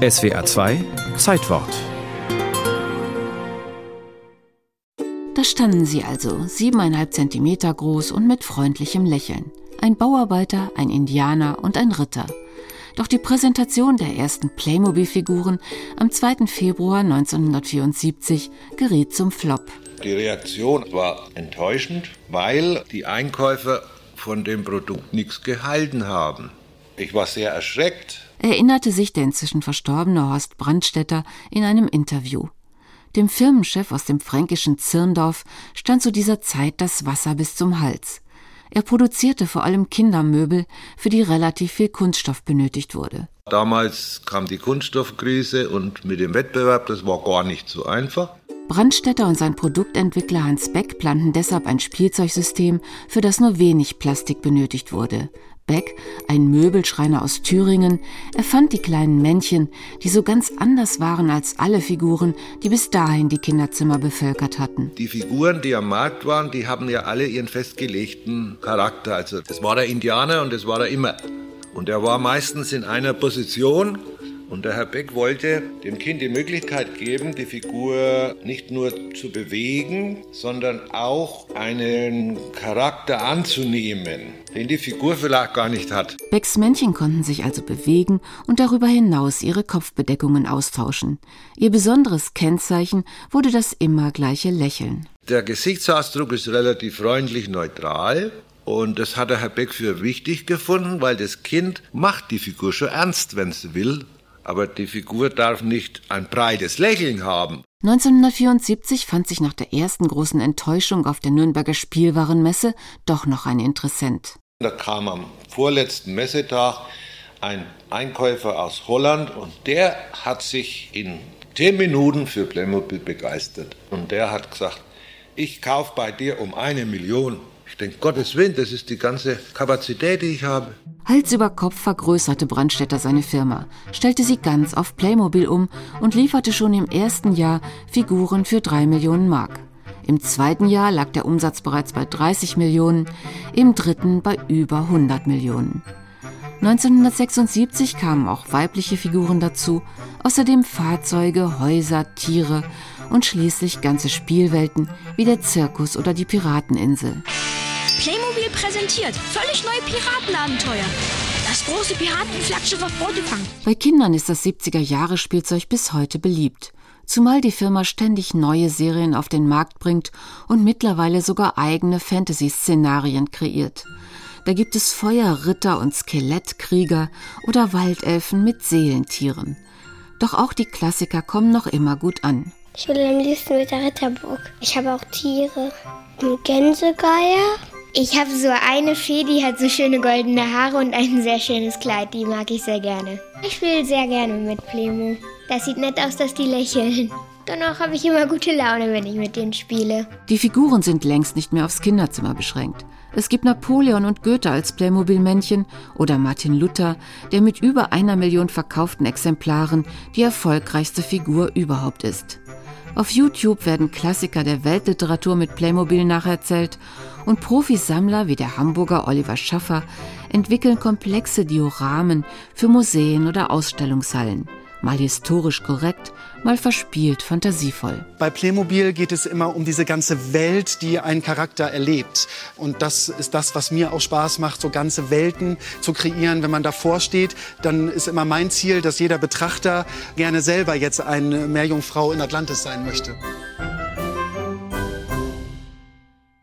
SWR 2 Zeitwort. Da standen sie also, siebeneinhalb Zentimeter groß und mit freundlichem Lächeln. Ein Bauarbeiter, ein Indianer und ein Ritter. Doch die Präsentation der ersten Playmobil-Figuren am 2. Februar 1974 geriet zum Flop. Die Reaktion war enttäuschend, weil die Einkäufer von dem Produkt nichts gehalten haben. Ich war sehr erschreckt. Erinnerte sich der inzwischen verstorbene Horst Brandstetter in einem Interview. Dem Firmenchef aus dem fränkischen Zirndorf stand zu dieser Zeit das Wasser bis zum Hals. Er produzierte vor allem Kindermöbel, für die relativ viel Kunststoff benötigt wurde. Damals kam die Kunststoffkrise und mit dem Wettbewerb, das war gar nicht so einfach. Brandstätter und sein Produktentwickler Hans Beck planten deshalb ein Spielzeugsystem, für das nur wenig Plastik benötigt wurde. Beck, ein Möbelschreiner aus Thüringen, erfand die kleinen Männchen, die so ganz anders waren als alle Figuren, die bis dahin die Kinderzimmer bevölkert hatten. Die Figuren, die am Markt waren, die haben ja alle ihren festgelegten Charakter. Also das war der Indianer und das war er immer. Und er war meistens in einer Position und der Herr Beck wollte dem Kind die Möglichkeit geben, die Figur nicht nur zu bewegen, sondern auch einen Charakter anzunehmen, den die Figur vielleicht gar nicht hat. Becks Männchen konnten sich also bewegen und darüber hinaus ihre Kopfbedeckungen austauschen. Ihr besonderes Kennzeichen wurde das immer gleiche Lächeln. Der Gesichtsausdruck ist relativ freundlich neutral. Und das hat der Herr Beck für wichtig gefunden, weil das Kind macht die Figur schon ernst, wenn es will. Aber die Figur darf nicht ein breites Lächeln haben. 1974 fand sich nach der ersten großen Enttäuschung auf der Nürnberger Spielwarenmesse doch noch ein Interessent. Da kam am vorletzten Messetag ein Einkäufer aus Holland und der hat sich in zehn Minuten für Playmobil begeistert. Und der hat gesagt, ich kaufe bei dir um eine Million. Ich denke, Gottes Willen, das ist die ganze Kapazität, die ich habe. Hals über Kopf vergrößerte Brandstätter seine Firma, stellte sie ganz auf Playmobil um und lieferte schon im ersten Jahr Figuren für drei Millionen Mark. Im zweiten Jahr lag der Umsatz bereits bei 30 Millionen, im dritten bei über 100 Millionen. 1976 kamen auch weibliche Figuren dazu, außerdem Fahrzeuge, Häuser, Tiere und schließlich ganze Spielwelten wie der Zirkus oder die Pirateninsel. Playmobil präsentiert völlig neue Piratenabenteuer. Das große Piratenflaggschiff auf Bordefang. Bei Kindern ist das 70er-Jahre-Spielzeug bis heute beliebt. Zumal die Firma ständig neue Serien auf den Markt bringt und mittlerweile sogar eigene Fantasy-Szenarien kreiert. Da gibt es Feuerritter und Skelettkrieger oder Waldelfen mit Seelentieren. Doch auch die Klassiker kommen noch immer gut an. Ich will am liebsten mit der Ritterburg. Ich habe auch Tiere. Ein Gänsegeier. Ich habe so eine Fee, die hat so schöne goldene Haare und ein sehr schönes Kleid. Die mag ich sehr gerne. Ich spiele sehr gerne mit Plemo. Das sieht nett aus, dass die lächeln. Danach habe ich immer gute Laune, wenn ich mit denen spiele. Die Figuren sind längst nicht mehr aufs Kinderzimmer beschränkt. Es gibt Napoleon und Goethe als Playmobil-Männchen oder Martin Luther, der mit über einer Million verkauften Exemplaren die erfolgreichste Figur überhaupt ist. Auf YouTube werden Klassiker der Weltliteratur mit Playmobil nacherzählt und Profisammler wie der Hamburger Oliver Schaffer entwickeln komplexe Dioramen für Museen oder Ausstellungshallen mal historisch korrekt, mal verspielt fantasievoll. Bei Playmobil geht es immer um diese ganze Welt, die ein Charakter erlebt. Und das ist das, was mir auch Spaß macht, so ganze Welten zu kreieren. Wenn man davor steht, dann ist immer mein Ziel, dass jeder Betrachter gerne selber jetzt eine Meerjungfrau in Atlantis sein möchte.